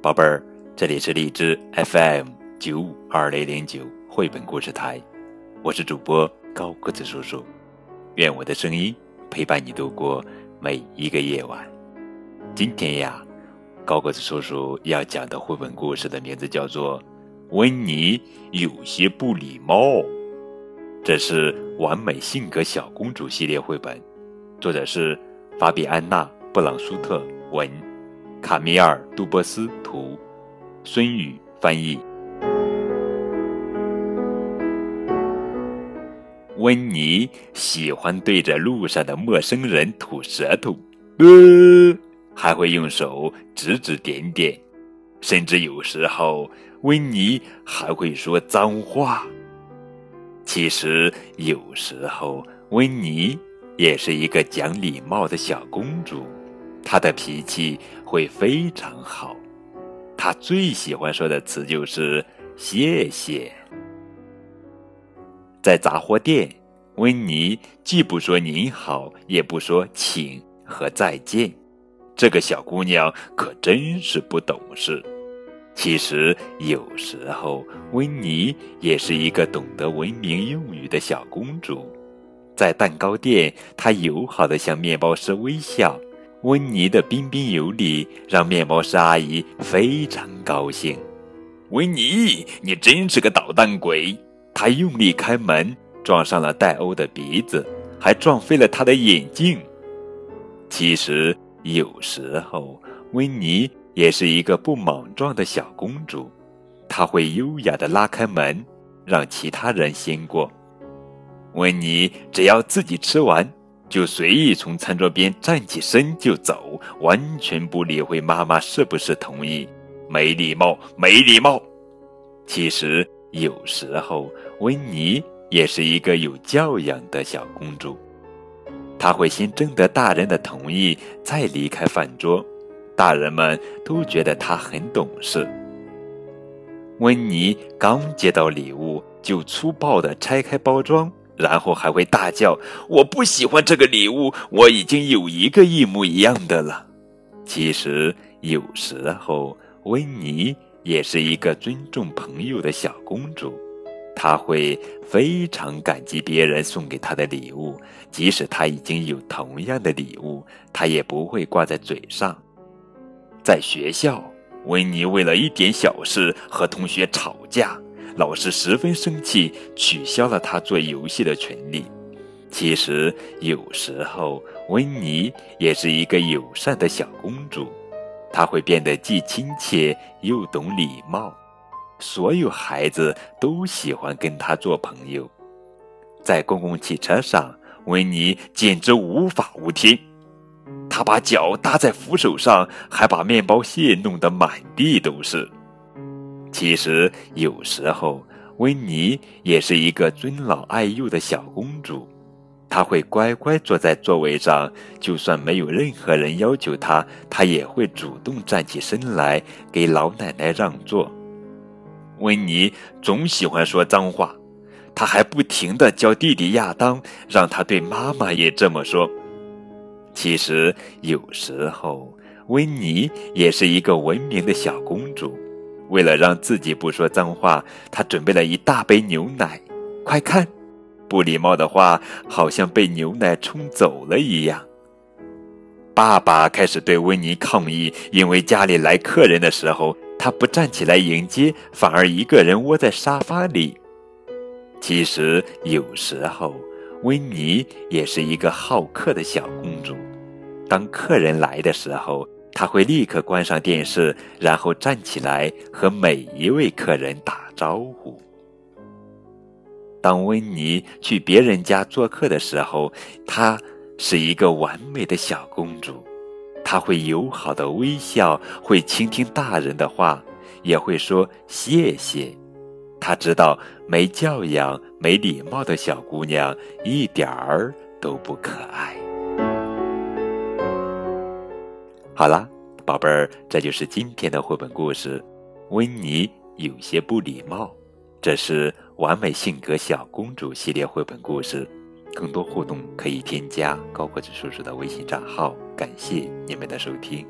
宝贝儿，这里是荔枝 FM 九五二零零九绘本故事台，我是主播高个子叔叔，愿我的声音陪伴你度过每一个夜晚。今天呀，高个子叔叔要讲的绘本故事的名字叫做《温妮有些不礼貌》，这是完美性格小公主系列绘本，作者是法比安娜·布朗舒特文。卡米尔·杜波斯图，孙宇翻译。温妮喜欢对着路上的陌生人吐舌头，呃，还会用手指指点点，甚至有时候温妮还会说脏话。其实有时候温妮也是一个讲礼貌的小公主。他的脾气会非常好，他最喜欢说的词就是“谢谢”。在杂货店，温妮既不说“您好”，也不说“请”和“再见”。这个小姑娘可真是不懂事。其实有时候，温妮也是一个懂得文明用语的小公主。在蛋糕店，她友好的向面包师微笑。温妮的彬彬有礼让面包师阿姨非常高兴。温妮，你真是个捣蛋鬼！她用力开门，撞上了戴欧的鼻子，还撞飞了他的眼镜。其实有时候，温妮也是一个不莽撞的小公主，她会优雅地拉开门，让其他人先过。温妮只要自己吃完。就随意从餐桌边站起身就走，完全不理会妈妈是不是同意。没礼貌，没礼貌。其实有时候温妮也是一个有教养的小公主，她会先征得大人的同意，再离开饭桌。大人们都觉得她很懂事。温妮刚接到礼物，就粗暴地拆开包装。然后还会大叫：“我不喜欢这个礼物，我已经有一个一模一样的了。”其实有时候，温妮也是一个尊重朋友的小公主，她会非常感激别人送给她的礼物，即使她已经有同样的礼物，她也不会挂在嘴上。在学校，温妮为了一点小事和同学吵架。老师十分生气，取消了他做游戏的权利。其实有时候，温妮也是一个友善的小公主，她会变得既亲切又懂礼貌，所有孩子都喜欢跟她做朋友。在公共汽车上，温妮简直无法无天，她把脚搭在扶手上，还把面包屑弄得满地都是。其实有时候，温妮也是一个尊老爱幼的小公主，她会乖乖坐在座位上，就算没有任何人要求她，她也会主动站起身来给老奶奶让座。温妮总喜欢说脏话，她还不停地教弟弟亚当，让他对妈妈也这么说。其实有时候，温妮也是一个文明的小公主。为了让自己不说脏话，他准备了一大杯牛奶。快看，不礼貌的话好像被牛奶冲走了一样。爸爸开始对温妮抗议，因为家里来客人的时候，他不站起来迎接，反而一个人窝在沙发里。其实有时候，温妮也是一个好客的小公主。当客人来的时候。他会立刻关上电视，然后站起来和每一位客人打招呼。当温妮去别人家做客的时候，她是一个完美的小公主。她会友好的微笑，会倾听大人的话，也会说谢谢。她知道没教养、没礼貌的小姑娘一点儿都不可爱。好啦，宝贝儿，这就是今天的绘本故事。温妮有些不礼貌，这是完美性格小公主系列绘本故事。更多互动可以添加高个子叔叔的微信账号。感谢你们的收听。